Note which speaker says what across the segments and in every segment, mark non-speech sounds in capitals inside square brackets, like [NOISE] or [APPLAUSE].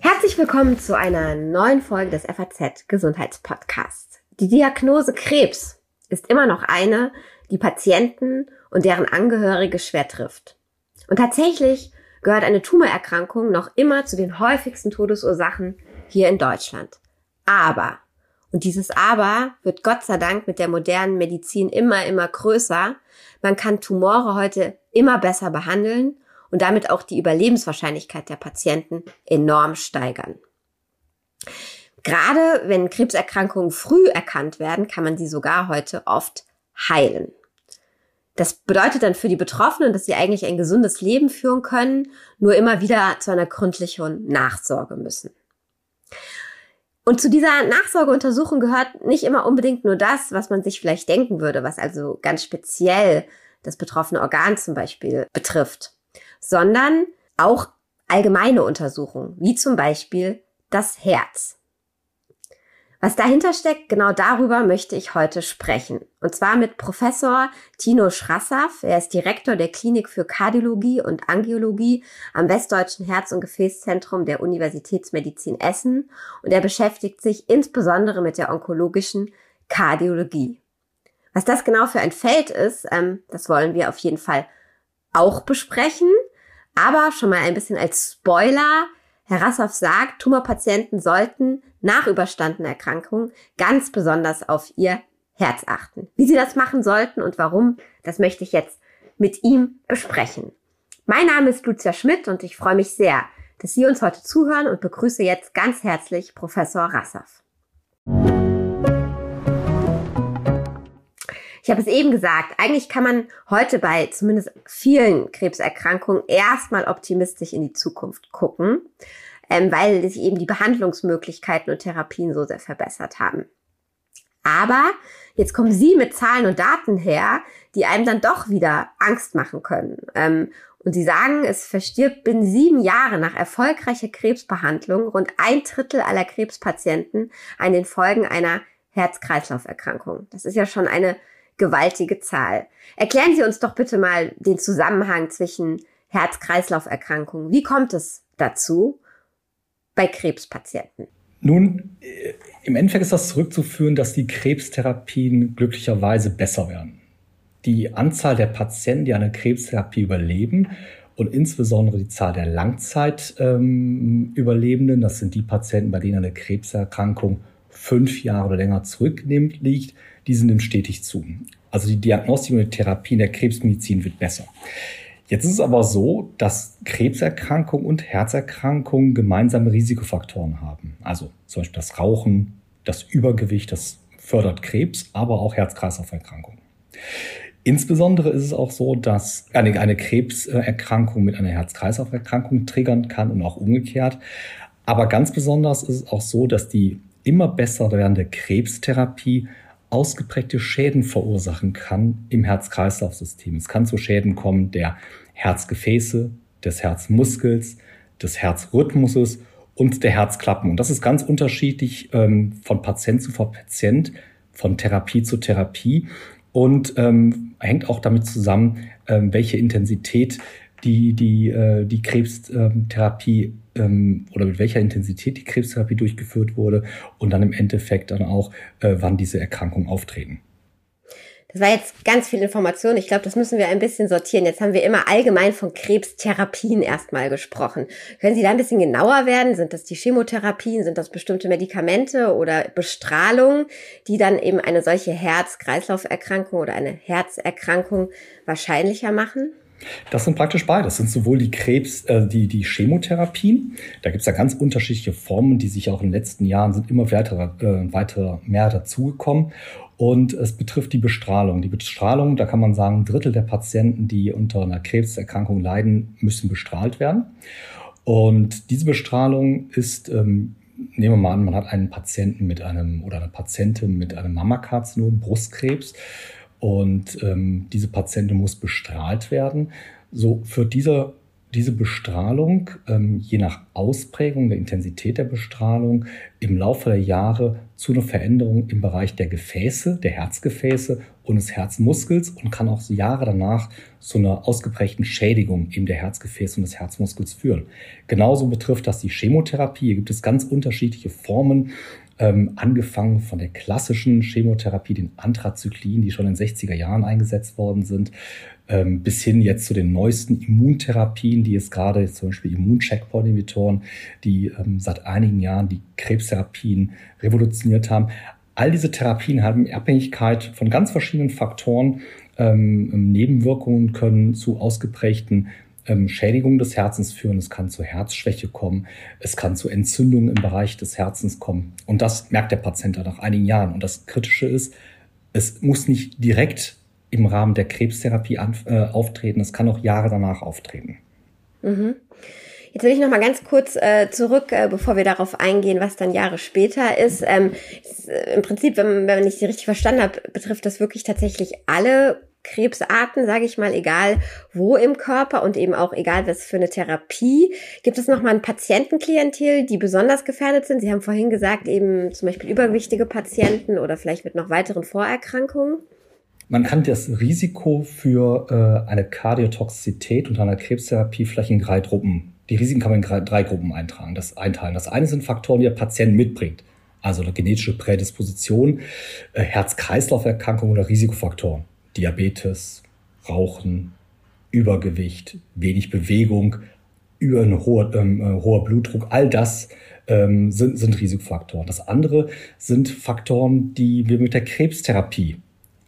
Speaker 1: Herzlich willkommen zu einer neuen Folge des FAZ Gesundheitspodcasts. Die Diagnose Krebs ist immer noch eine, die Patienten und deren Angehörige schwer trifft. Und tatsächlich gehört eine Tumorerkrankung noch immer zu den häufigsten Todesursachen hier in Deutschland. Aber, und dieses Aber wird Gott sei Dank mit der modernen Medizin immer, immer größer, man kann Tumore heute immer besser behandeln und damit auch die Überlebenswahrscheinlichkeit der Patienten enorm steigern. Gerade wenn Krebserkrankungen früh erkannt werden, kann man sie sogar heute oft heilen. Das bedeutet dann für die Betroffenen, dass sie eigentlich ein gesundes Leben führen können, nur immer wieder zu einer gründlichen Nachsorge müssen. Und zu dieser Nachsorgeuntersuchung gehört nicht immer unbedingt nur das, was man sich vielleicht denken würde, was also ganz speziell das betroffene Organ zum Beispiel betrifft, sondern auch allgemeine Untersuchungen, wie zum Beispiel das Herz. Was dahinter steckt, genau darüber möchte ich heute sprechen. Und zwar mit Professor Tino Schrassaff. Er ist Direktor der Klinik für Kardiologie und Angiologie am Westdeutschen Herz- und Gefäßzentrum der Universitätsmedizin Essen. Und er beschäftigt sich insbesondere mit der onkologischen Kardiologie. Was das genau für ein Feld ist, ähm, das wollen wir auf jeden Fall auch besprechen. Aber schon mal ein bisschen als Spoiler. Herr Rassoff sagt, Tumorpatienten sollten nach überstandener Erkrankung ganz besonders auf ihr Herz achten. Wie sie das machen sollten und warum, das möchte ich jetzt mit ihm besprechen. Mein Name ist Lucia Schmidt und ich freue mich sehr, dass Sie uns heute zuhören und begrüße jetzt ganz herzlich Professor Rassoff. Ich habe es eben gesagt, eigentlich kann man heute bei zumindest vielen Krebserkrankungen erstmal optimistisch in die Zukunft gucken, ähm, weil sich eben die Behandlungsmöglichkeiten und Therapien so sehr verbessert haben. Aber jetzt kommen Sie mit Zahlen und Daten her, die einem dann doch wieder Angst machen können. Ähm, und Sie sagen, es verstirbt binnen sieben Jahre nach erfolgreicher Krebsbehandlung rund ein Drittel aller Krebspatienten an den Folgen einer Herz-Kreislauf-Erkrankung. Das ist ja schon eine gewaltige Zahl. Erklären Sie uns doch bitte mal den Zusammenhang zwischen Herz-Kreislauf-Erkrankungen. Wie kommt es dazu bei Krebspatienten?
Speaker 2: Nun, äh, im Endeffekt ist das zurückzuführen, dass die Krebstherapien glücklicherweise besser werden. Die Anzahl der Patienten, die eine Krebstherapie überleben und insbesondere die Zahl der Langzeitüberlebenden, ähm, das sind die Patienten, bei denen eine Krebserkrankung fünf Jahre oder länger zurücknimmt, liegt, die sind dem stetig zu. Also die Diagnostik und die Therapie in der Krebsmedizin wird besser. Jetzt ist es aber so, dass Krebserkrankungen und Herzerkrankungen gemeinsame Risikofaktoren haben. Also zum Beispiel das Rauchen, das Übergewicht, das fördert Krebs, aber auch Herz-Kreislauf-Erkrankungen. Insbesondere ist es auch so, dass eine Krebserkrankung mit einer Herz-Kreislauf-Erkrankung triggern kann und auch umgekehrt. Aber ganz besonders ist es auch so, dass die immer besser werdende Krebstherapie ausgeprägte Schäden verursachen kann im Herz-Kreislauf-System. Es kann zu Schäden kommen der Herzgefäße, des Herzmuskels, des Herzrhythmuses und der Herzklappen. Und das ist ganz unterschiedlich ähm, von Patient zu Patient, von Therapie zu Therapie und ähm, hängt auch damit zusammen, ähm, welche Intensität die, die, äh, die Krebstherapie ähm, oder mit welcher Intensität die Krebstherapie durchgeführt wurde und dann im Endeffekt dann auch, äh, wann diese Erkrankungen auftreten.
Speaker 1: Das war jetzt ganz viel Information. Ich glaube, das müssen wir ein bisschen sortieren. Jetzt haben wir immer allgemein von Krebstherapien erstmal gesprochen. Können Sie da ein bisschen genauer werden? Sind das die Chemotherapien? Sind das bestimmte Medikamente oder Bestrahlung, die dann eben eine solche Herz-Kreislauf-Erkrankung oder eine Herzerkrankung wahrscheinlicher machen?
Speaker 2: Das sind praktisch beide. Das sind sowohl die Krebs, äh, die, die Chemotherapien. Da gibt es ja ganz unterschiedliche Formen, die sich auch in den letzten Jahren sind immer weiter, äh, weiter mehr dazugekommen. Und es betrifft die Bestrahlung. Die Bestrahlung, da kann man sagen, ein Drittel der Patienten, die unter einer Krebserkrankung leiden, müssen bestrahlt werden. Und diese Bestrahlung ist, ähm, nehmen wir mal an, man hat einen Patienten mit einem oder eine Patientin mit einem Mammakarzinom, Brustkrebs. Und ähm, diese Patientin muss bestrahlt werden. So führt diese, diese Bestrahlung, ähm, je nach Ausprägung der Intensität der Bestrahlung, im Laufe der Jahre zu einer Veränderung im Bereich der Gefäße, der Herzgefäße und des Herzmuskels und kann auch Jahre danach zu einer ausgeprägten Schädigung eben der Herzgefäße und des Herzmuskels führen. Genauso betrifft das die Chemotherapie. Hier gibt es ganz unterschiedliche Formen, ähm, angefangen von der klassischen Chemotherapie, den Anthrazyklin, die schon in den 60er Jahren eingesetzt worden sind, ähm, bis hin jetzt zu den neuesten Immuntherapien, die es gerade zum Beispiel Immuncheckpoint-Inhibitoren, die ähm, seit einigen Jahren die Krebstherapien revolutioniert haben. All diese Therapien haben Abhängigkeit von ganz verschiedenen Faktoren ähm, Nebenwirkungen können zu ausgeprägten ähm, Schädigungen des Herzens führen. Es kann zu Herzschwäche kommen. Es kann zu Entzündungen im Bereich des Herzens kommen. Und das merkt der Patient dann nach einigen Jahren. Und das Kritische ist, es muss nicht direkt im Rahmen der Krebstherapie an, äh, auftreten. Es kann auch Jahre danach auftreten.
Speaker 1: Mhm. Jetzt will ich noch mal ganz kurz äh, zurück, äh, bevor wir darauf eingehen, was dann Jahre später ist. Ähm, ist äh, Im Prinzip, wenn, wenn ich Sie richtig verstanden habe, betrifft das wirklich tatsächlich alle Krebsarten, sage ich mal, egal wo im Körper und eben auch egal was für eine Therapie. Gibt es noch mal ein Patientenklientel, die besonders gefährdet sind? Sie haben vorhin gesagt, eben zum Beispiel übergewichtige Patienten oder vielleicht mit noch weiteren Vorerkrankungen.
Speaker 2: Man kann das Risiko für äh, eine Kardiotoxizität und eine Krebstherapie vielleicht in drei Gruppen die Risiken kann man in drei Gruppen eintragen, das einteilen. Das eine sind Faktoren, die der Patient mitbringt. Also eine genetische Prädisposition, äh, Herz-Kreislauf-Erkrankungen oder Risikofaktoren. Diabetes, Rauchen, Übergewicht, wenig Bewegung, über ein hoher, ähm, äh, hoher Blutdruck, all das ähm, sind, sind Risikofaktoren. Das andere sind Faktoren, die wir mit der Krebstherapie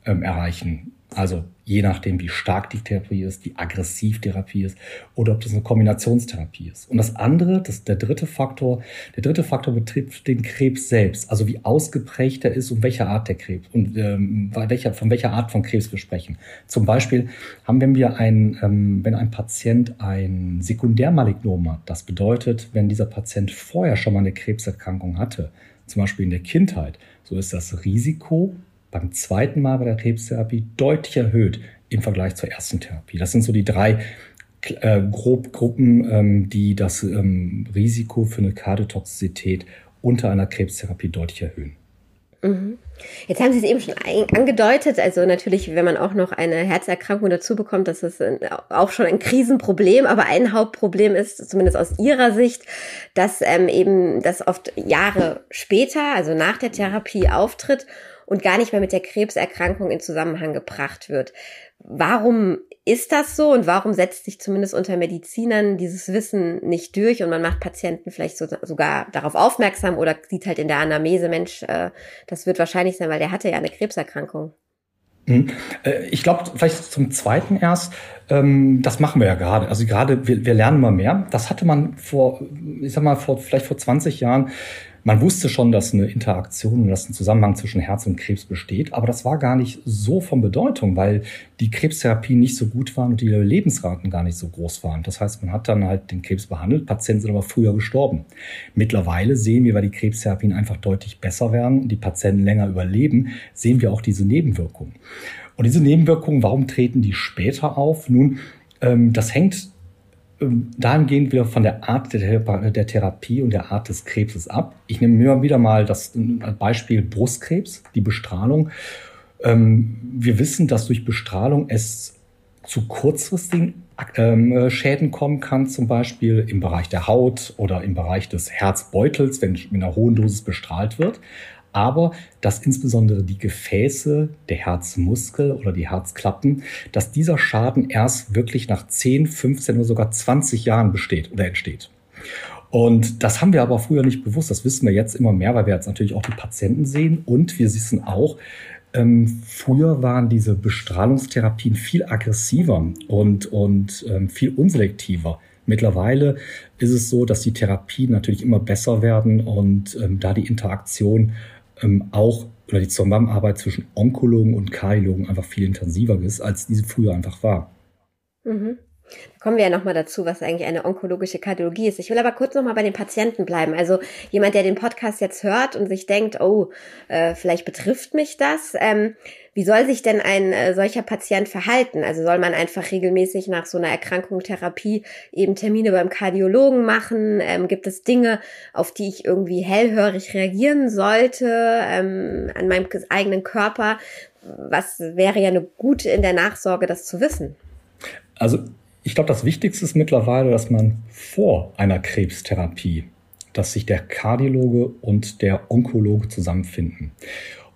Speaker 2: ähm, erreichen. Also je nachdem, wie stark die Therapie ist, wie aggressiv Therapie ist oder ob das eine Kombinationstherapie ist. Und das andere, das der dritte Faktor, der dritte Faktor betrifft den Krebs selbst, also wie ausgeprägt er ist und welche Art der Krebs und ähm, welcher, von welcher Art von Krebs wir sprechen. Zum Beispiel haben wenn wir ein, ähm, wenn ein Patient ein Sekundärmalignom hat, das bedeutet, wenn dieser Patient vorher schon mal eine Krebserkrankung hatte, zum Beispiel in der Kindheit, so ist das Risiko beim zweiten Mal bei der Krebstherapie deutlich erhöht im Vergleich zur ersten Therapie. Das sind so die drei äh, grob Gruppen, ähm, die das ähm, Risiko für eine Kardiotoxizität unter einer Krebstherapie deutlich erhöhen.
Speaker 1: Mhm. Jetzt haben Sie es eben schon angedeutet, also natürlich, wenn man auch noch eine Herzerkrankung dazu bekommt, das ist auch schon ein Krisenproblem, aber ein Hauptproblem ist, zumindest aus Ihrer Sicht, dass ähm, eben das oft Jahre später, also nach der Therapie auftritt und gar nicht mehr mit der Krebserkrankung in Zusammenhang gebracht wird. Warum ist das so und warum setzt sich zumindest unter Medizinern dieses Wissen nicht durch und man macht Patienten vielleicht so, sogar darauf aufmerksam oder sieht halt in der Anamnese, Mensch, äh, das wird wahrscheinlich sein, weil der hatte ja eine Krebserkrankung.
Speaker 2: Hm. Äh, ich glaube, vielleicht zum Zweiten erst, ähm, das machen wir ja gerade. Also gerade, wir, wir lernen immer mehr. Das hatte man vor, ich sag mal, vor, vielleicht vor 20 Jahren man wusste schon, dass eine Interaktion und dass ein Zusammenhang zwischen Herz und Krebs besteht, aber das war gar nicht so von Bedeutung, weil die Krebstherapien nicht so gut waren und die Lebensraten gar nicht so groß waren. Das heißt, man hat dann halt den Krebs behandelt, Patienten sind aber früher gestorben. Mittlerweile sehen wir, weil die Krebstherapien einfach deutlich besser werden und die Patienten länger überleben, sehen wir auch diese Nebenwirkungen. Und diese Nebenwirkungen, warum treten die später auf? Nun, ähm, das hängt dahingehend wieder von der Art der, Therapie und der Art des Krebses ab. Ich nehme mir wieder mal das Beispiel Brustkrebs, die Bestrahlung. Ähm, wir wissen, dass durch Bestrahlung es zu kurzfristigen ähm, Schäden kommen kann, zum Beispiel im Bereich der Haut oder im Bereich des Herzbeutels, wenn mit einer hohen Dosis bestrahlt wird aber dass insbesondere die Gefäße, der Herzmuskel oder die Herzklappen, dass dieser Schaden erst wirklich nach 10, 15 oder sogar 20 Jahren besteht oder entsteht. Und das haben wir aber früher nicht bewusst. Das wissen wir jetzt immer mehr, weil wir jetzt natürlich auch die Patienten sehen und wir wissen auch, ähm, früher waren diese Bestrahlungstherapien viel aggressiver und, und ähm, viel unselektiver. Mittlerweile ist es so, dass die Therapien natürlich immer besser werden und ähm, da die Interaktion ähm, auch oder die Zusammenarbeit zwischen Onkologen und Kardiologen einfach viel intensiver ist, als diese früher einfach war.
Speaker 1: Mhm. Da kommen wir ja nochmal dazu, was eigentlich eine onkologische Kardiologie ist. Ich will aber kurz nochmal bei den Patienten bleiben. Also jemand, der den Podcast jetzt hört und sich denkt, oh, äh, vielleicht betrifft mich das. Ähm, wie soll sich denn ein äh, solcher Patient verhalten? Also soll man einfach regelmäßig nach so einer Erkrankung Therapie eben Termine beim Kardiologen machen? Ähm, gibt es Dinge, auf die ich irgendwie hellhörig reagieren sollte ähm, an meinem eigenen Körper? Was wäre ja eine gute in der Nachsorge, das zu wissen?
Speaker 2: Also ich glaube, das Wichtigste ist mittlerweile, dass man vor einer Krebstherapie, dass sich der Kardiologe und der Onkologe zusammenfinden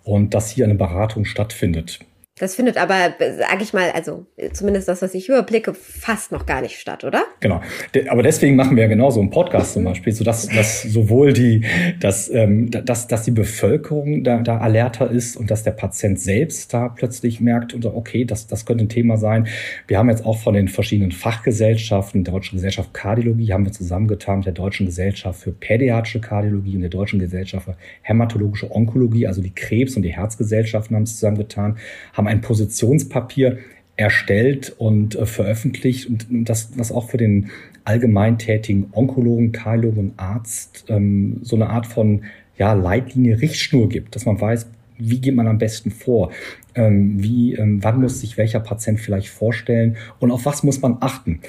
Speaker 2: und dass hier eine Beratung stattfindet.
Speaker 1: Das findet aber, sage ich mal, also zumindest das, was ich überblicke, fast noch gar nicht statt, oder?
Speaker 2: Genau. Aber deswegen machen wir ja genau so einen Podcast zum Beispiel, so dass, dass sowohl die, dass, ähm, dass, dass die Bevölkerung da, da alerter ist und dass der Patient selbst da plötzlich merkt, und okay, das, das könnte ein Thema sein. Wir haben jetzt auch von den verschiedenen Fachgesellschaften, der Deutschen Gesellschaft Kardiologie, haben wir zusammengetan mit der Deutschen Gesellschaft für pädiatrische Kardiologie und der Deutschen Gesellschaft für hämatologische Onkologie, also die Krebs- und die Herzgesellschaften haben es zusammengetan, haben ein Positionspapier erstellt und äh, veröffentlicht und das, was auch für den allgemein tätigen Onkologen, Kardiologen Arzt ähm, so eine Art von ja, Leitlinie, Richtschnur gibt, dass man weiß, wie geht man am besten vor? Ähm, wie, ähm, wann muss sich welcher Patient vielleicht vorstellen und auf was muss man achten?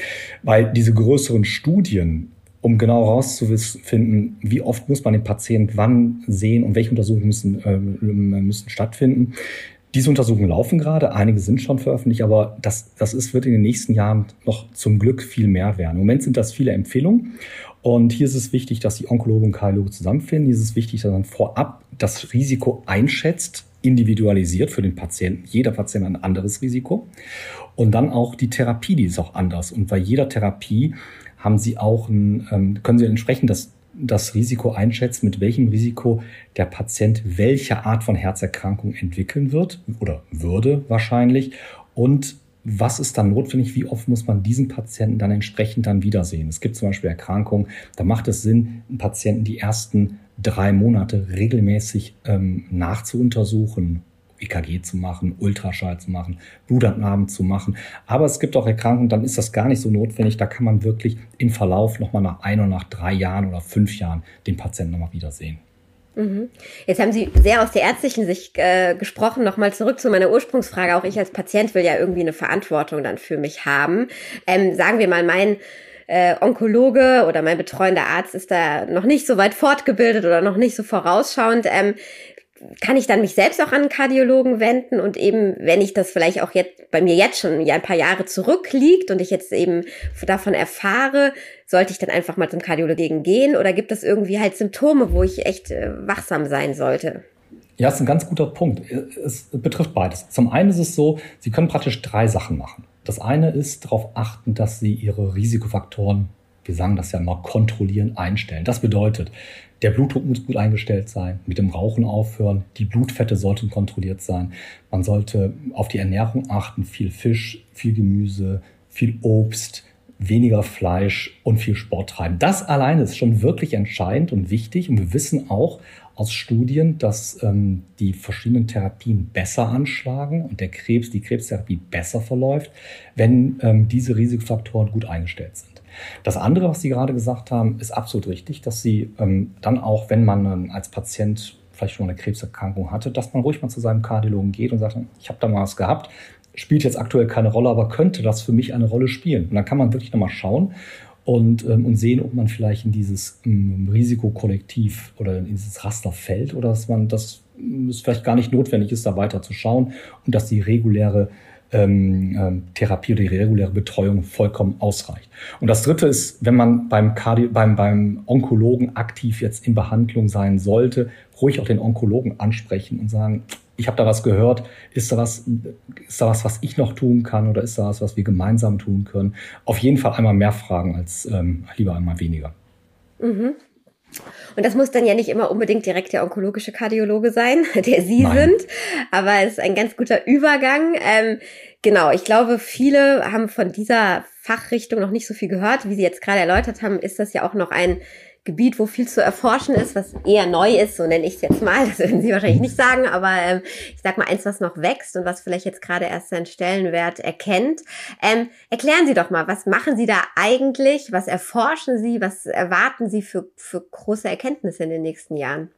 Speaker 2: Weil diese größeren Studien, um genau herauszufinden, wie oft muss man den Patienten wann sehen und welche Untersuchungen müssen, äh, müssen stattfinden, diese Untersuchungen laufen gerade, einige sind schon veröffentlicht, aber das, das ist, wird in den nächsten Jahren noch zum Glück viel mehr werden. Im Moment sind das viele Empfehlungen und hier ist es wichtig, dass die Onkologen und Kardiologen zusammenfinden. Hier ist es wichtig, dass man vorab das Risiko einschätzt, individualisiert für den Patienten. Jeder Patient ein anderes Risiko. Und dann auch die Therapie, die ist auch anders. Und bei jeder Therapie haben Sie auch ein, ähm, können Sie entsprechend das das Risiko einschätzt, mit welchem Risiko der Patient welche Art von Herzerkrankung entwickeln wird oder würde wahrscheinlich und was ist dann notwendig? Wie oft muss man diesen Patienten dann entsprechend dann wiedersehen? Es gibt zum Beispiel Erkrankungen, da macht es Sinn, einen Patienten die ersten drei Monate regelmäßig ähm, nachzuuntersuchen, EKG zu machen, Ultraschall zu machen, Blutabnahmen zu machen. Aber es gibt auch Erkrankungen, dann ist das gar nicht so notwendig. Da kann man wirklich im Verlauf nochmal nach ein oder nach drei Jahren oder fünf Jahren den Patienten nochmal wiedersehen.
Speaker 1: Mhm. Jetzt haben Sie sehr aus der ärztlichen Sicht äh, gesprochen. Nochmal zurück zu meiner Ursprungsfrage. Auch ich als Patient will ja irgendwie eine Verantwortung dann für mich haben. Ähm, sagen wir mal, mein äh, Onkologe oder mein betreuender Arzt ist da noch nicht so weit fortgebildet oder noch nicht so vorausschauend. Ähm, kann ich dann mich selbst auch an einen Kardiologen wenden und eben, wenn ich das vielleicht auch jetzt bei mir jetzt schon ein paar Jahre zurückliegt und ich jetzt eben davon erfahre, sollte ich dann einfach mal zum Kardiologen gehen oder gibt es irgendwie halt Symptome, wo ich echt äh, wachsam sein sollte?
Speaker 2: Ja, das ist ein ganz guter Punkt. Es betrifft beides. Zum einen ist es so, Sie können praktisch drei Sachen machen. Das eine ist darauf achten, dass Sie Ihre Risikofaktoren, wir sagen das ja immer, kontrollieren, einstellen. Das bedeutet, der Blutdruck muss gut eingestellt sein, mit dem Rauchen aufhören, die Blutfette sollten kontrolliert sein. Man sollte auf die Ernährung achten, viel Fisch, viel Gemüse, viel Obst, weniger Fleisch und viel Sport treiben. Das allein ist schon wirklich entscheidend und wichtig. Und wir wissen auch aus Studien, dass ähm, die verschiedenen Therapien besser anschlagen und der Krebs, die Krebstherapie besser verläuft, wenn ähm, diese Risikofaktoren gut eingestellt sind. Das andere, was Sie gerade gesagt haben, ist absolut richtig, dass Sie ähm, dann auch, wenn man ähm, als Patient vielleicht schon eine Krebserkrankung hatte, dass man ruhig mal zu seinem Kardiologen geht und sagt, ich habe da mal was gehabt, spielt jetzt aktuell keine Rolle, aber könnte das für mich eine Rolle spielen? Und dann kann man wirklich nochmal schauen und, ähm, und sehen, ob man vielleicht in dieses ähm, Risikokollektiv oder in dieses Raster fällt oder dass man das es vielleicht gar nicht notwendig ist, da weiter zu schauen und dass die reguläre ähm, ähm, Therapie oder die reguläre Betreuung vollkommen ausreicht. Und das Dritte ist, wenn man beim, Cardi beim, beim Onkologen aktiv jetzt in Behandlung sein sollte, ruhig auch den Onkologen ansprechen und sagen, ich habe da was gehört, ist da was, ist da was, was ich noch tun kann oder ist da was, was wir gemeinsam tun können? Auf jeden Fall einmal mehr fragen als ähm, lieber einmal weniger.
Speaker 1: Mhm. Und das muss dann ja nicht immer unbedingt direkt der onkologische Kardiologe sein, [LAUGHS] der Sie Nein. sind, aber es ist ein ganz guter Übergang. Ähm, genau, ich glaube, viele haben von dieser Fachrichtung noch nicht so viel gehört. Wie Sie jetzt gerade erläutert haben, ist das ja auch noch ein Gebiet, wo viel zu erforschen ist, was eher neu ist, so nenne ich es jetzt mal. Das würden Sie wahrscheinlich nicht sagen, aber ähm, ich sag mal eins, was noch wächst und was vielleicht jetzt gerade erst seinen Stellenwert erkennt. Ähm, erklären Sie doch mal, was machen Sie da eigentlich? Was erforschen Sie? Was erwarten Sie für, für große Erkenntnisse in den nächsten Jahren?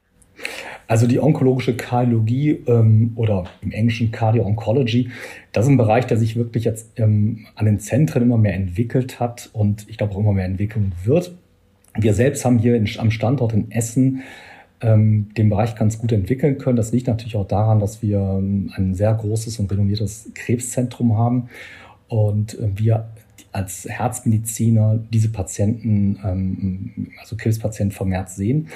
Speaker 2: Also die onkologische Kardiologie ähm, oder im Englischen Cardio-Oncology, das ist ein Bereich, der sich wirklich jetzt ähm, an den Zentren immer mehr entwickelt hat und ich glaube auch immer mehr entwickeln wird. Wir selbst haben hier in, am Standort in Essen ähm, den Bereich ganz gut entwickeln können. Das liegt natürlich auch daran, dass wir ähm, ein sehr großes und renommiertes Krebszentrum haben und äh, wir als Herzmediziner diese Patienten, ähm, also Krebspatienten vermehrt sehen.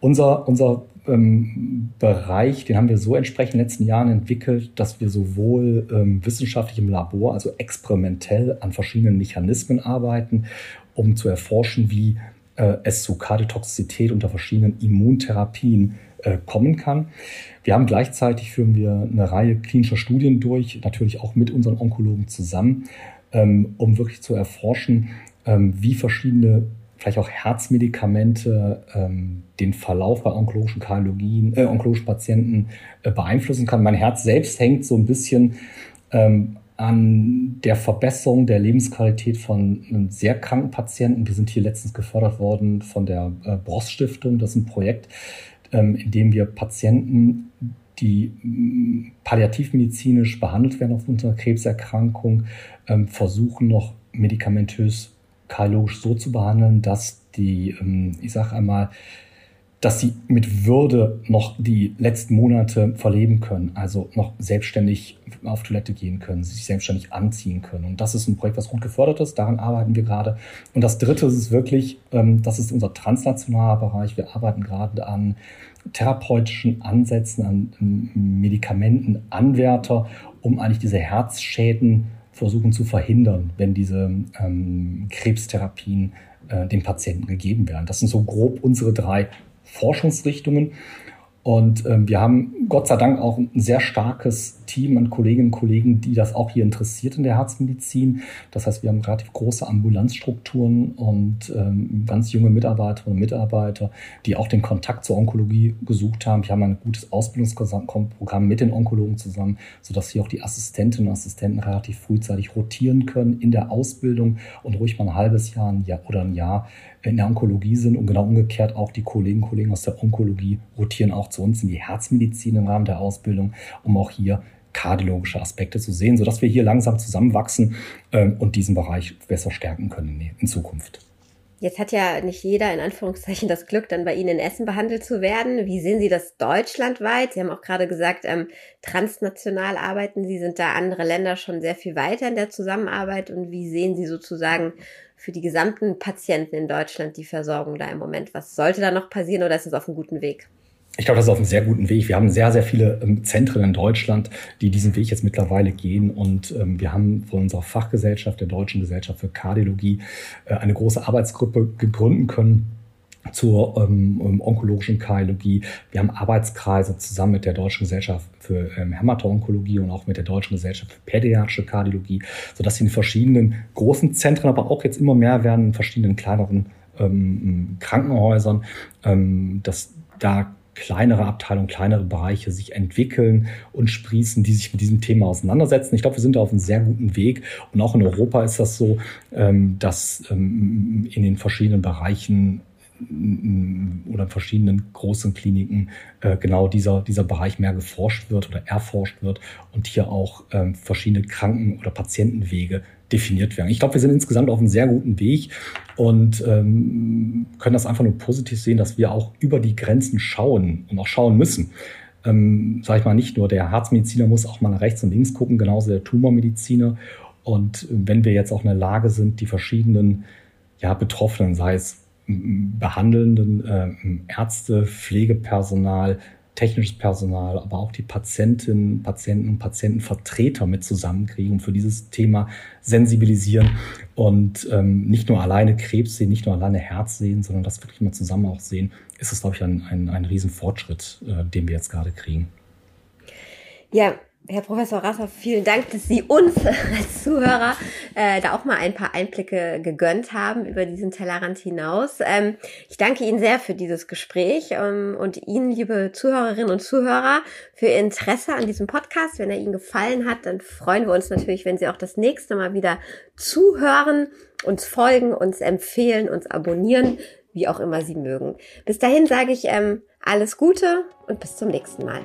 Speaker 2: Unser, unser ähm, Bereich, den haben wir so entsprechend in den letzten Jahren entwickelt, dass wir sowohl ähm, wissenschaftlich im Labor, also experimentell an verschiedenen Mechanismen arbeiten, um zu erforschen, wie äh, es zu Kardiotoxizität unter verschiedenen Immuntherapien äh, kommen kann. Wir haben gleichzeitig führen wir eine Reihe klinischer Studien durch, natürlich auch mit unseren Onkologen zusammen, ähm, um wirklich zu erforschen, ähm, wie verschiedene vielleicht auch Herzmedikamente ähm, den Verlauf bei onkologischen Kardiologien, äh, onkologischen Patienten äh, beeinflussen kann. Mein Herz selbst hängt so ein bisschen ähm, an der Verbesserung der Lebensqualität von einem sehr kranken Patienten. Wir sind hier letztens gefördert worden von der äh, Bross Stiftung. Das ist ein Projekt, ähm, in dem wir Patienten, die mm, palliativmedizinisch behandelt werden aufgrund einer Krebserkrankung, ähm, versuchen noch medikamentös kardiologisch so zu behandeln, dass die, ähm, ich sage einmal, dass sie mit Würde noch die letzten Monate verleben können, also noch selbstständig auf Toilette gehen können, sich selbstständig anziehen können. Und das ist ein Projekt, was gut gefördert ist. Daran arbeiten wir gerade. Und das Dritte ist wirklich, ähm, das ist unser transnationaler Bereich. Wir arbeiten gerade an therapeutischen Ansätzen, an Medikamenten, Anwärter, um eigentlich diese Herzschäden versuchen zu verhindern, wenn diese ähm, Krebstherapien äh, den Patienten gegeben werden. Das sind so grob unsere drei Forschungsrichtungen. Und ähm, wir haben Gott sei Dank auch ein sehr starkes Team an Kolleginnen und Kollegen, die das auch hier interessiert in der Herzmedizin. Das heißt, wir haben relativ große Ambulanzstrukturen und ähm, ganz junge Mitarbeiterinnen und Mitarbeiter, die auch den Kontakt zur Onkologie gesucht haben. Wir haben ein gutes Ausbildungsprogramm mit den Onkologen zusammen, sodass hier auch die Assistentinnen und Assistenten relativ frühzeitig rotieren können in der Ausbildung und ruhig mal ein halbes Jahr, ein Jahr oder ein Jahr in der Onkologie sind und genau umgekehrt auch die Kollegen und Kollegen aus der Onkologie rotieren auch zu uns in die Herzmedizin im Rahmen der Ausbildung, um auch hier kardiologische Aspekte zu sehen, sodass wir hier langsam zusammenwachsen ähm, und diesen Bereich besser stärken können in, Zukunft.
Speaker 1: Jetzt hat ja nicht jeder in Anführungszeichen das Glück, dann bei Ihnen in Essen behandelt zu werden. Wie sehen Sie das deutschlandweit? Sie haben auch gerade gesagt, ähm, transnational arbeiten Sie. Sind da andere Länder schon sehr viel weiter in der Zusammenarbeit? Und wie sehen Sie sozusagen für die gesamten Patienten in Deutschland die Versorgung da im Moment? Was sollte da noch passieren oder ist es auf einem guten Weg?
Speaker 2: Ich glaube, das ist auf einem sehr guten Weg. Wir haben sehr, sehr viele ähm, Zentren in Deutschland, die diesen Weg jetzt mittlerweile gehen. Und ähm, wir haben von unserer Fachgesellschaft, der Deutschen Gesellschaft für Kardiologie, äh, eine große Arbeitsgruppe gegründen können zur ähm, onkologischen Kardiologie. Wir haben Arbeitskreise zusammen mit der Deutschen Gesellschaft für ähm, Hämato-Onkologie und auch mit der Deutschen Gesellschaft für pädiatrische Kardiologie, sodass in verschiedenen großen Zentren, aber auch jetzt immer mehr werden in verschiedenen kleineren ähm, Krankenhäusern, ähm, dass da kleinere Abteilungen, kleinere Bereiche sich entwickeln und sprießen, die sich mit diesem Thema auseinandersetzen. Ich glaube, wir sind da auf einem sehr guten Weg. Und auch in Europa ist das so, ähm, dass ähm, in den verschiedenen Bereichen oder in verschiedenen großen Kliniken äh, genau dieser, dieser Bereich mehr geforscht wird oder erforscht wird und hier auch ähm, verschiedene Kranken- oder Patientenwege definiert werden. Ich glaube, wir sind insgesamt auf einem sehr guten Weg und ähm, können das einfach nur positiv sehen, dass wir auch über die Grenzen schauen und auch schauen müssen. Ähm, sag ich mal, nicht nur der Herzmediziner muss auch mal nach rechts und links gucken, genauso der Tumormediziner. Und wenn wir jetzt auch in der Lage sind, die verschiedenen ja, Betroffenen, sei es behandelnden äh, Ärzte, Pflegepersonal, technisches Personal, aber auch die Patientinnen, Patienten und Patientenvertreter mit zusammenkriegen und für dieses Thema sensibilisieren und ähm, nicht nur alleine Krebs sehen, nicht nur alleine Herz sehen, sondern das wirklich mal zusammen auch sehen, ist es, glaube ich, ein, ein, ein Riesenfortschritt, äh, den wir jetzt gerade kriegen.
Speaker 1: Ja, Herr Professor Rasser, vielen Dank, dass Sie uns [LAUGHS] als Zuhörer äh, da auch mal ein paar Einblicke gegönnt haben über diesen Tellerrand hinaus. Ähm, ich danke Ihnen sehr für dieses Gespräch ähm, und Ihnen, liebe Zuhörerinnen und Zuhörer, für Ihr Interesse an diesem Podcast. Wenn er Ihnen gefallen hat, dann freuen wir uns natürlich, wenn Sie auch das nächste Mal wieder zuhören, uns folgen, uns empfehlen, uns abonnieren, wie auch immer Sie mögen. Bis dahin sage ich ähm, alles Gute und bis zum nächsten Mal.